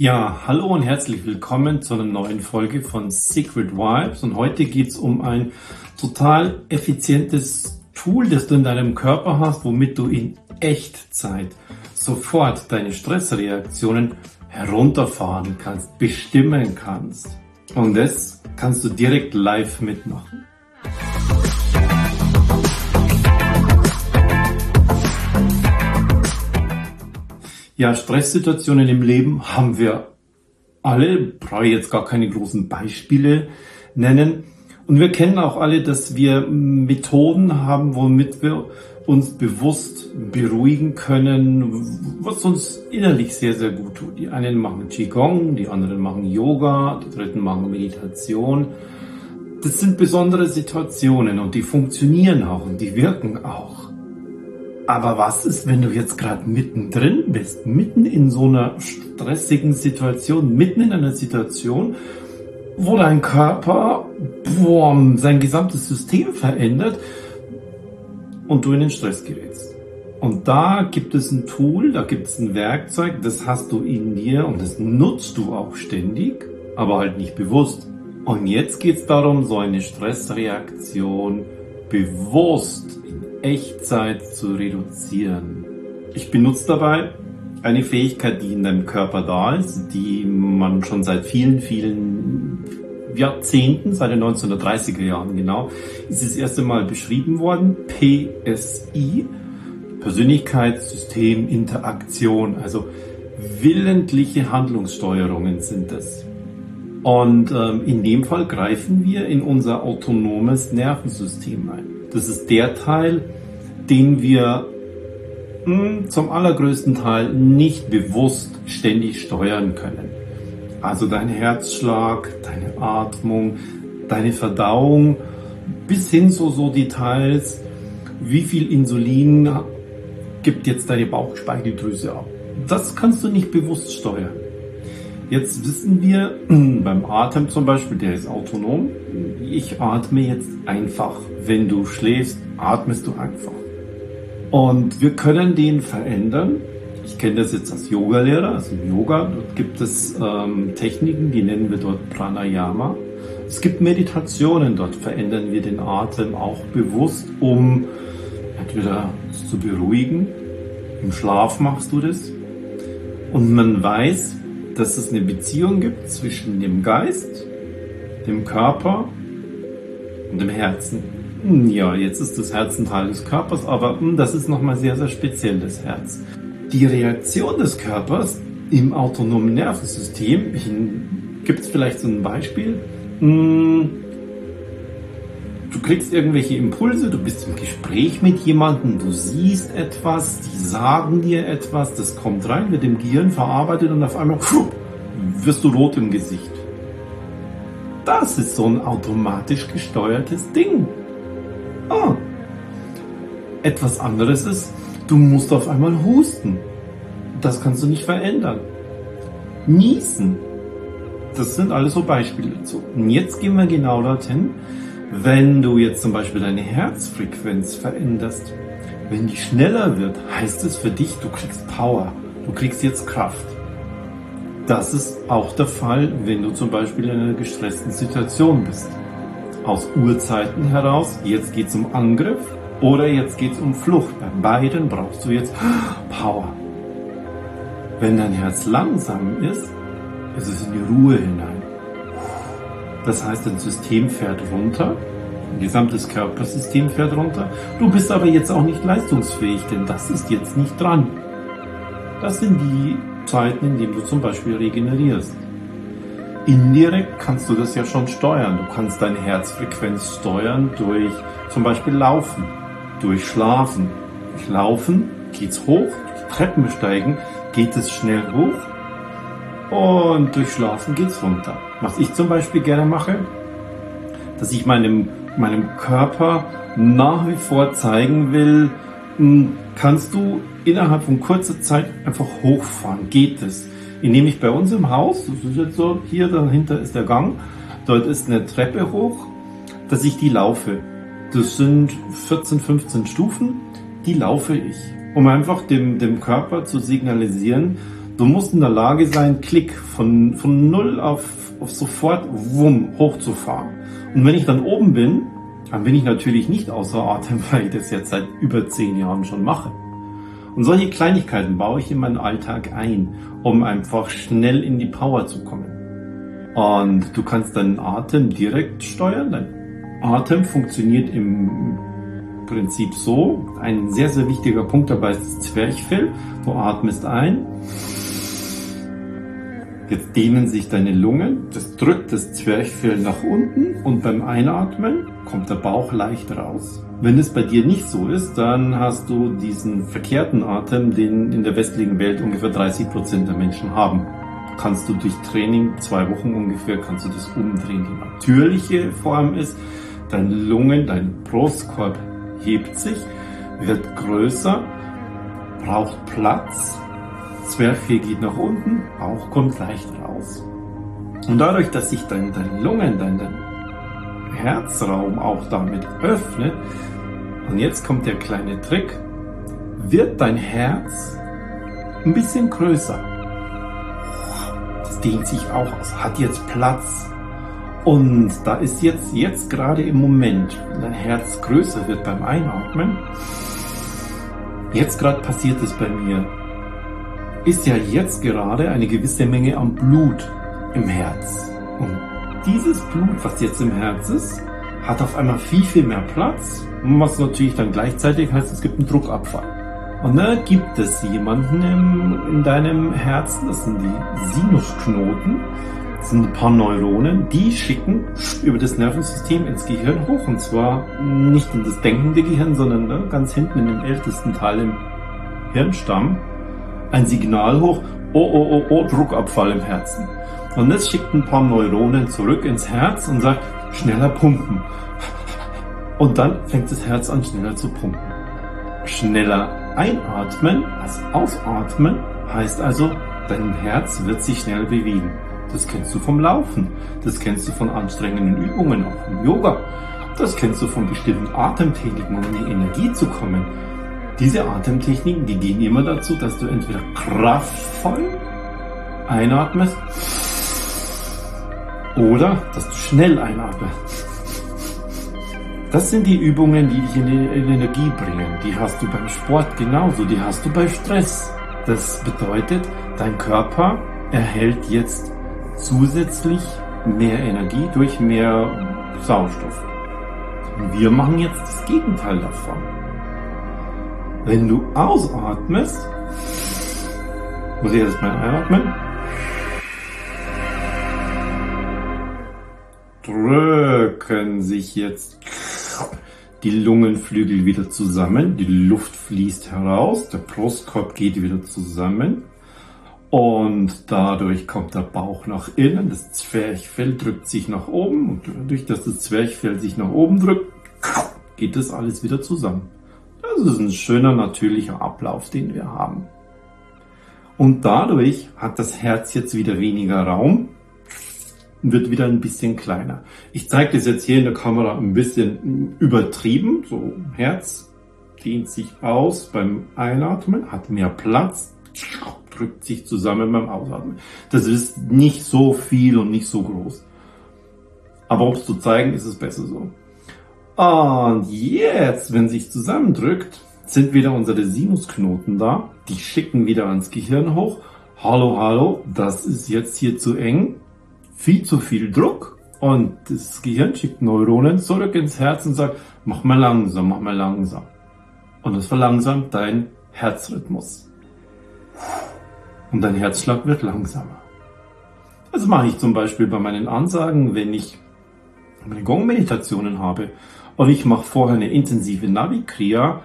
Ja, hallo und herzlich willkommen zu einer neuen Folge von Secret Vibes. Und heute geht es um ein total effizientes Tool, das du in deinem Körper hast, womit du in Echtzeit sofort deine Stressreaktionen herunterfahren kannst, bestimmen kannst. Und das kannst du direkt live mitmachen. Ja, Stresssituationen im Leben haben wir alle, brauche ich jetzt gar keine großen Beispiele nennen. Und wir kennen auch alle, dass wir Methoden haben, womit wir uns bewusst beruhigen können, was uns innerlich sehr, sehr gut tut. Die einen machen Qigong, die anderen machen Yoga, die dritten machen Meditation. Das sind besondere Situationen und die funktionieren auch und die wirken auch. Aber was ist, wenn du jetzt gerade mittendrin bist, mitten in so einer stressigen Situation, mitten in einer Situation, wo dein Körper boah, sein gesamtes System verändert und du in den Stress gerätst. Und da gibt es ein Tool, da gibt es ein Werkzeug, das hast du in dir und das nutzt du auch ständig, aber halt nicht bewusst. Und jetzt geht es darum, so eine Stressreaktion bewusst Echtzeit zu reduzieren. Ich benutze dabei eine Fähigkeit, die in deinem Körper da ist, die man schon seit vielen, vielen Jahrzehnten, seit den 1930er Jahren genau, ist das erste Mal beschrieben worden. PSI, Persönlichkeitssystem Interaktion, also willentliche Handlungssteuerungen sind das. Und ähm, in dem Fall greifen wir in unser autonomes Nervensystem ein. Das ist der Teil, den wir mh, hm, zum allergrößten Teil nicht bewusst ständig steuern können. Also dein Herzschlag, deine Atmung, deine Verdauung, bis hin zu so Details, wie viel Insulin gibt jetzt deine Bauchspeicheldrüse ab. Das kannst du nicht bewusst steuern. Jetzt wissen wir beim Atem zum Beispiel, der ist autonom. Ich atme jetzt einfach. Wenn du schläfst, atmest du einfach. Und wir können den verändern. Ich kenne das jetzt als Yogalehrer, also im Yoga. Dort gibt es ähm, Techniken, die nennen wir dort Pranayama. Es gibt Meditationen, dort verändern wir den Atem auch bewusst, um entweder zu beruhigen. Im Schlaf machst du das. Und man weiß, dass es eine Beziehung gibt zwischen dem Geist, dem Körper und dem Herzen. Hm, ja, jetzt ist das Herz ein Teil des Körpers, aber hm, das ist nochmal sehr, sehr speziell, das Herz. Die Reaktion des Körpers im autonomen Nervensystem, gibt es vielleicht so ein Beispiel, hm, du kriegst irgendwelche Impulse, du bist im Gespräch mit jemandem, du siehst etwas, die sagen dir etwas, das kommt rein, wird im Gehirn verarbeitet und auf einmal pfuh, wirst du rot im Gesicht. Das ist so ein automatisch gesteuertes Ding. Ah. Etwas anderes ist, du musst auf einmal husten. Das kannst du nicht verändern. Niesen. Das sind alles so Beispiele dazu. Und jetzt gehen wir genau dorthin, wenn du jetzt zum Beispiel deine Herzfrequenz veränderst, wenn die schneller wird, heißt es für dich, du kriegst Power, du kriegst jetzt Kraft. Das ist auch der Fall, wenn du zum Beispiel in einer gestressten Situation bist. Aus Urzeiten heraus, jetzt geht es um Angriff oder jetzt geht es um Flucht. Bei beiden brauchst du jetzt Power. Wenn dein Herz langsam ist, ist es in die Ruhe hinein. Das heißt, dein System fährt runter, dein gesamtes Körpersystem fährt runter. Du bist aber jetzt auch nicht leistungsfähig, denn das ist jetzt nicht dran. Das sind die Zeiten, in denen du zum Beispiel regenerierst. Indirekt kannst du das ja schon steuern. Du kannst deine Herzfrequenz steuern durch zum Beispiel Laufen, durch Schlafen. Durch Laufen geht's hoch, Treppen besteigen geht es schnell hoch und durch Schlafen geht's runter. Was ich zum Beispiel gerne mache, dass ich meinem, meinem Körper nach wie vor zeigen will, hm, kannst du innerhalb von kurzer Zeit einfach hochfahren. Geht es? Indem ich bei uns im Haus, das ist jetzt so, hier dahinter ist der Gang, dort ist eine Treppe hoch, dass ich die laufe. Das sind 14, 15 Stufen, die laufe ich, um einfach dem, dem Körper zu signalisieren, Du musst in der Lage sein, Klick von, von null auf, auf sofort wumm, hochzufahren. Und wenn ich dann oben bin, dann bin ich natürlich nicht außer Atem, weil ich das jetzt seit über zehn Jahren schon mache. Und solche Kleinigkeiten baue ich in meinen Alltag ein, um einfach schnell in die Power zu kommen. Und du kannst deinen Atem direkt steuern. Dein Atem funktioniert im Prinzip so. Ein sehr, sehr wichtiger Punkt dabei ist das Zwerchfell. Du atmest ein. Jetzt dehnen sich deine Lungen. Das drückt das Zwerchfell nach unten und beim Einatmen kommt der Bauch leicht raus. Wenn es bei dir nicht so ist, dann hast du diesen verkehrten Atem, den in der westlichen Welt ungefähr 30 Prozent der Menschen haben. Kannst du durch Training, zwei Wochen ungefähr, kannst du das umdrehen. Die natürliche Form ist, deine Lungen, dein Brustkorb hebt sich, wird größer, braucht Platz, Zwerchfell geht nach unten, Bauch kommt leicht raus. Und dadurch, dass sich dein, dein Lungen, dein, dein Herzraum auch damit öffnet, und jetzt kommt der kleine Trick, wird dein Herz ein bisschen größer. Das dehnt sich auch aus, hat jetzt Platz. Und da ist jetzt, jetzt gerade im Moment, wenn dein Herz größer wird beim Einatmen, jetzt gerade passiert es bei mir, ist ja jetzt gerade eine gewisse Menge an Blut im Herz. Und dieses Blut, was jetzt im Herz ist, hat auf einmal viel, viel mehr Platz, was natürlich dann gleichzeitig heißt, es gibt einen Druckabfall. Und da gibt es jemanden im, in deinem Herzen, das sind die Sinusknoten, das sind ein paar Neuronen, die schicken über das Nervensystem ins Gehirn hoch. Und zwar nicht in das denkende Gehirn, sondern ne, ganz hinten in dem ältesten Teil im Hirnstamm ein Signal hoch, oh, oh, oh, oh, Druckabfall im Herzen. Und das schickt ein paar Neuronen zurück ins Herz und sagt, schneller pumpen. Und dann fängt das Herz an, schneller zu pumpen. Schneller einatmen als ausatmen heißt also, dein Herz wird sich schnell bewegen. Das kennst du vom Laufen. Das kennst du von anstrengenden Übungen, auch vom Yoga. Das kennst du von bestimmten Atemtechniken, um in die Energie zu kommen. Diese Atemtechniken, die gehen immer dazu, dass du entweder kraftvoll einatmest oder dass du schnell einatmest. Das sind die Übungen, die dich in, in Energie bringen. Die hast du beim Sport genauso, die hast du bei Stress. Das bedeutet, dein Körper erhält jetzt zusätzlich mehr Energie durch mehr Sauerstoff. Wir machen jetzt das Gegenteil davon. Wenn du ausatmest, muss ich erstmal einatmen. Drücken sich jetzt die Lungenflügel wieder zusammen, die Luft fließt heraus, der Brustkorb geht wieder zusammen. Und dadurch kommt der Bauch nach innen, das Zwerchfell drückt sich nach oben. Und dadurch, dass das Zwerchfell sich nach oben drückt, geht das alles wieder zusammen. Das ist ein schöner, natürlicher Ablauf, den wir haben. Und dadurch hat das Herz jetzt wieder weniger Raum und wird wieder ein bisschen kleiner. Ich zeige das jetzt hier in der Kamera ein bisschen übertrieben. So, Herz dehnt sich aus beim Einatmen, hat mehr Platz, drückt sich zusammen beim Ausatmen. Das ist nicht so viel und nicht so groß. Aber um es zu zeigen, ist es besser so. Und jetzt, wenn sich zusammendrückt, sind wieder unsere Sinusknoten da. Die schicken wieder ans Gehirn hoch. Hallo, hallo, das ist jetzt hier zu eng. Viel zu viel Druck. Und das Gehirn schickt Neuronen zurück ins Herz und sagt, mach mal langsam, mach mal langsam. Und das verlangsamt dein Herzrhythmus. Und dein Herzschlag wird langsamer. Das mache ich zum Beispiel bei meinen Ansagen, wenn ich meine Gong-Meditationen habe und ich mache vorher eine intensive Navi-Kriya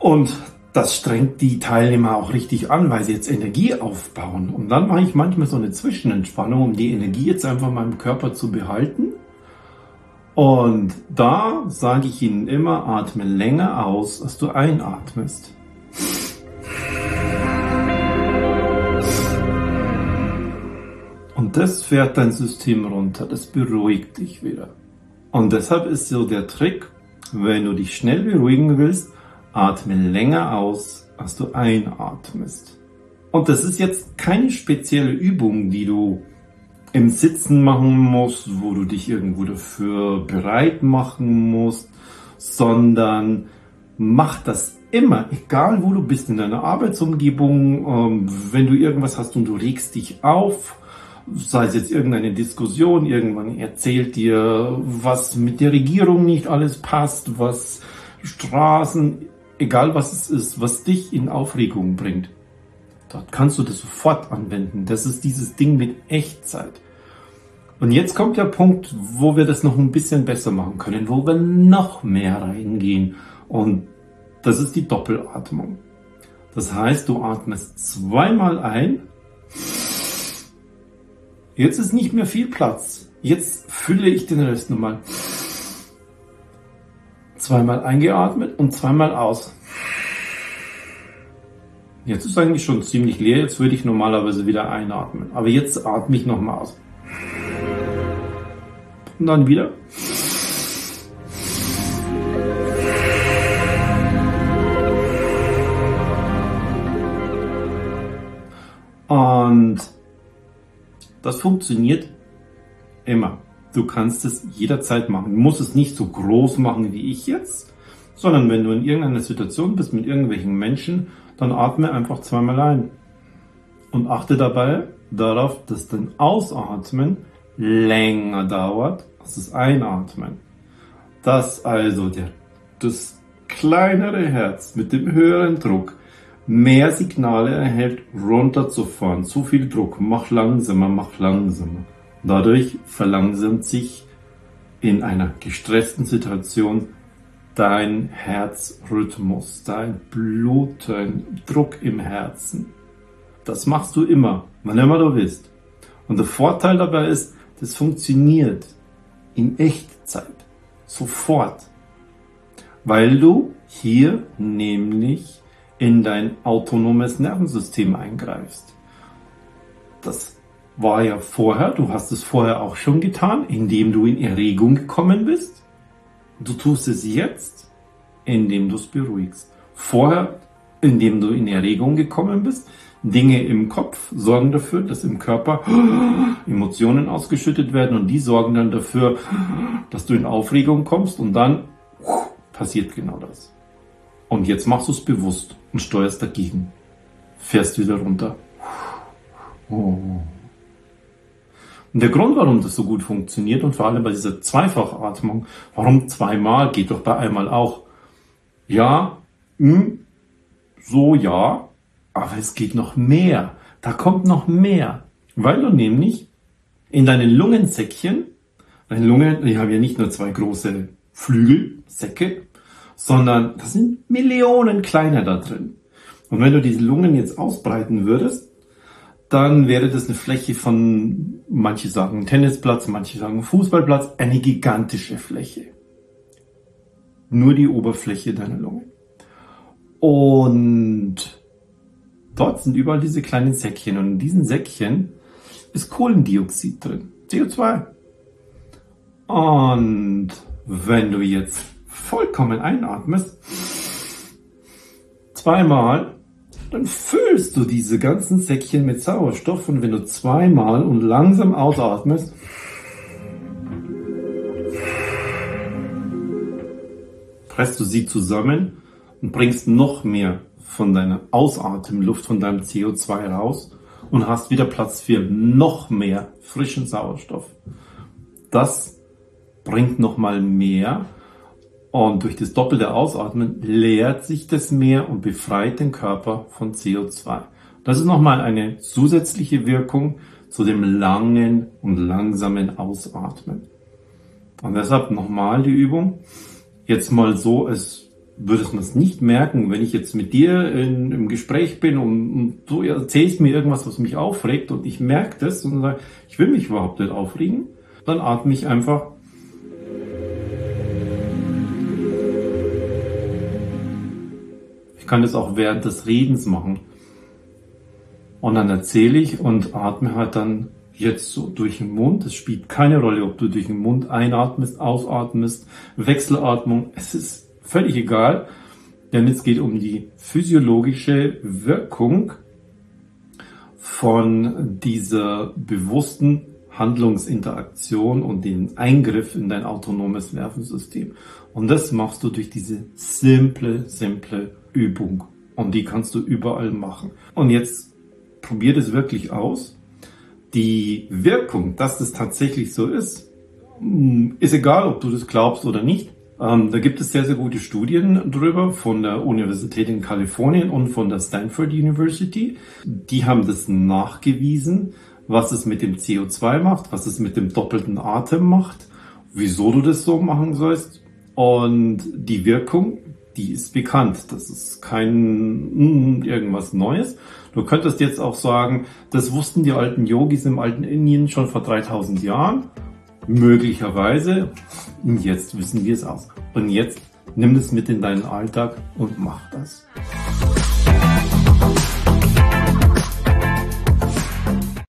und das strengt die Teilnehmer auch richtig an, weil sie jetzt Energie aufbauen. Und dann mache ich manchmal so eine Zwischenentspannung, um die Energie jetzt einfach in meinem Körper zu behalten. Und da sage ich ihnen immer, atme länger aus, als du einatmest. Und das fährt dein System runter, das beruhigt dich wieder. Und deshalb ist so der Trick, wenn du dich schnell beruhigen willst, atme länger aus, als du einatmest. Und das ist jetzt keine spezielle Übung, die du im Sitzen machen musst, wo du dich irgendwo dafür bereit machen musst, sondern mach das immer, egal wo du bist in deiner Arbeitsumgebung, ähm, wenn du irgendwas hast und du regst dich auf, sei es jetzt irgendeine Diskussion, irgendwann erzählt dir, was mit der Regierung nicht alles passt, was Straßen, egal was es ist, was dich in Aufregung bringt. Dort kannst du das sofort anwenden. Das ist dieses Ding mit Echtzeit. Und jetzt kommt der Punkt, wo wir das noch ein bisschen besser machen können, wo wir noch mehr reingehen. Und das ist die Doppelatmung. Das heißt, du atmest zweimal ein. Jetzt ist nicht mehr viel Platz. Jetzt fülle ich den Rest nochmal. Zweimal eingeatmet und zweimal aus. Jetzt ist eigentlich schon ziemlich leer. Jetzt würde ich normalerweise wieder einatmen. Aber jetzt atme ich nochmal aus. Und dann wieder. Das funktioniert immer. Du kannst es jederzeit machen. Du musst es nicht so groß machen wie ich jetzt, sondern wenn du in irgendeiner Situation bist mit irgendwelchen Menschen, dann atme einfach zweimal ein. Und achte dabei darauf, dass dein Ausatmen länger dauert als das Einatmen. Dass also der, das kleinere Herz mit dem höheren Druck mehr Signale erhält, runterzufahren. Zu viel Druck, mach langsamer, mach langsamer. Dadurch verlangsamt sich in einer gestressten Situation dein Herzrhythmus, dein Bluten, Druck im Herzen. Das machst du immer, wann immer du willst. Und der Vorteil dabei ist, das funktioniert in Echtzeit, sofort, weil du hier nämlich in dein autonomes Nervensystem eingreifst. Das war ja vorher, du hast es vorher auch schon getan, indem du in Erregung gekommen bist. Du tust es jetzt, indem du es beruhigst. Vorher, indem du in Erregung gekommen bist. Dinge im Kopf sorgen dafür, dass im Körper Emotionen ausgeschüttet werden und die sorgen dann dafür, dass du in Aufregung kommst und dann passiert genau das. Und jetzt machst du es bewusst und steuerst dagegen. Fährst wieder runter. Oh. Und der Grund, warum das so gut funktioniert und vor allem bei dieser Zweifachatmung, warum zweimal geht doch bei einmal auch. Ja, mh, hm, so ja, aber es geht noch mehr. Da kommt noch mehr. Weil du nämlich in deinen Lungensäckchen, deine Lunge, die haben ja nicht nur zwei große Flügel, Säcke, sondern da sind Millionen kleiner da drin. Und wenn du diese Lungen jetzt ausbreiten würdest, dann wäre das eine Fläche von, manche sagen Tennisplatz, manche sagen Fußballplatz, eine gigantische Fläche. Nur die Oberfläche deiner Lunge. Und dort sind überall diese kleinen Säckchen und in diesen Säckchen ist Kohlendioxid drin, CO2. Und wenn du jetzt vollkommen einatmest, zweimal, dann füllst du diese ganzen Säckchen mit Sauerstoff und wenn du zweimal und langsam ausatmest, presst du sie zusammen und bringst noch mehr von deiner Ausatemluft, von deinem CO2 raus und hast wieder Platz für noch mehr frischen Sauerstoff. Das bringt nochmal mehr und durch das doppelte Ausatmen leert sich das Meer und befreit den Körper von CO2. Das ist nochmal eine zusätzliche Wirkung zu dem langen und langsamen Ausatmen. Und deshalb nochmal die Übung. Jetzt mal so, als würdest du es nicht merken, wenn ich jetzt mit dir in, im Gespräch bin und, und, du erzählst mir irgendwas, was mich aufregt und ich merke das und sage, ich will mich überhaupt nicht aufregen, dann atme ich einfach kann das auch während des Redens machen. Und dann erzähle ich und atme halt dann jetzt so durch den Mund. Es spielt keine Rolle, ob du durch den Mund einatmest, ausatmest, Wechselatmung. Es ist völlig egal, denn es geht um die physiologische Wirkung von dieser bewussten Handlungsinteraktion und den Eingriff in dein autonomes Nervensystem. Und das machst du durch diese simple, simple Übung. Und die kannst du überall machen. Und jetzt probier das wirklich aus. Die Wirkung, dass das tatsächlich so ist, mm, ist egal, ob du das glaubst oder nicht. Ähm, da gibt es sehr, sehr gute Studien drüber von der Universität in Kalifornien und von der Stanford University. Die haben das nachgewiesen, was es mit dem CO2 macht, was es mit dem doppelten Atem macht, wieso du das so machen sollst. Und die Wirkung, die ist bekannt. Das ist kein mm, irgendwas Neues. Du könntest jetzt auch sagen, das wussten die alten Yogis im alten Indien schon vor 3000 Jahren Möglicherweise. Jetzt wissen wir es auch. Und jetzt nimm es mit in deinen Alltag und mach das.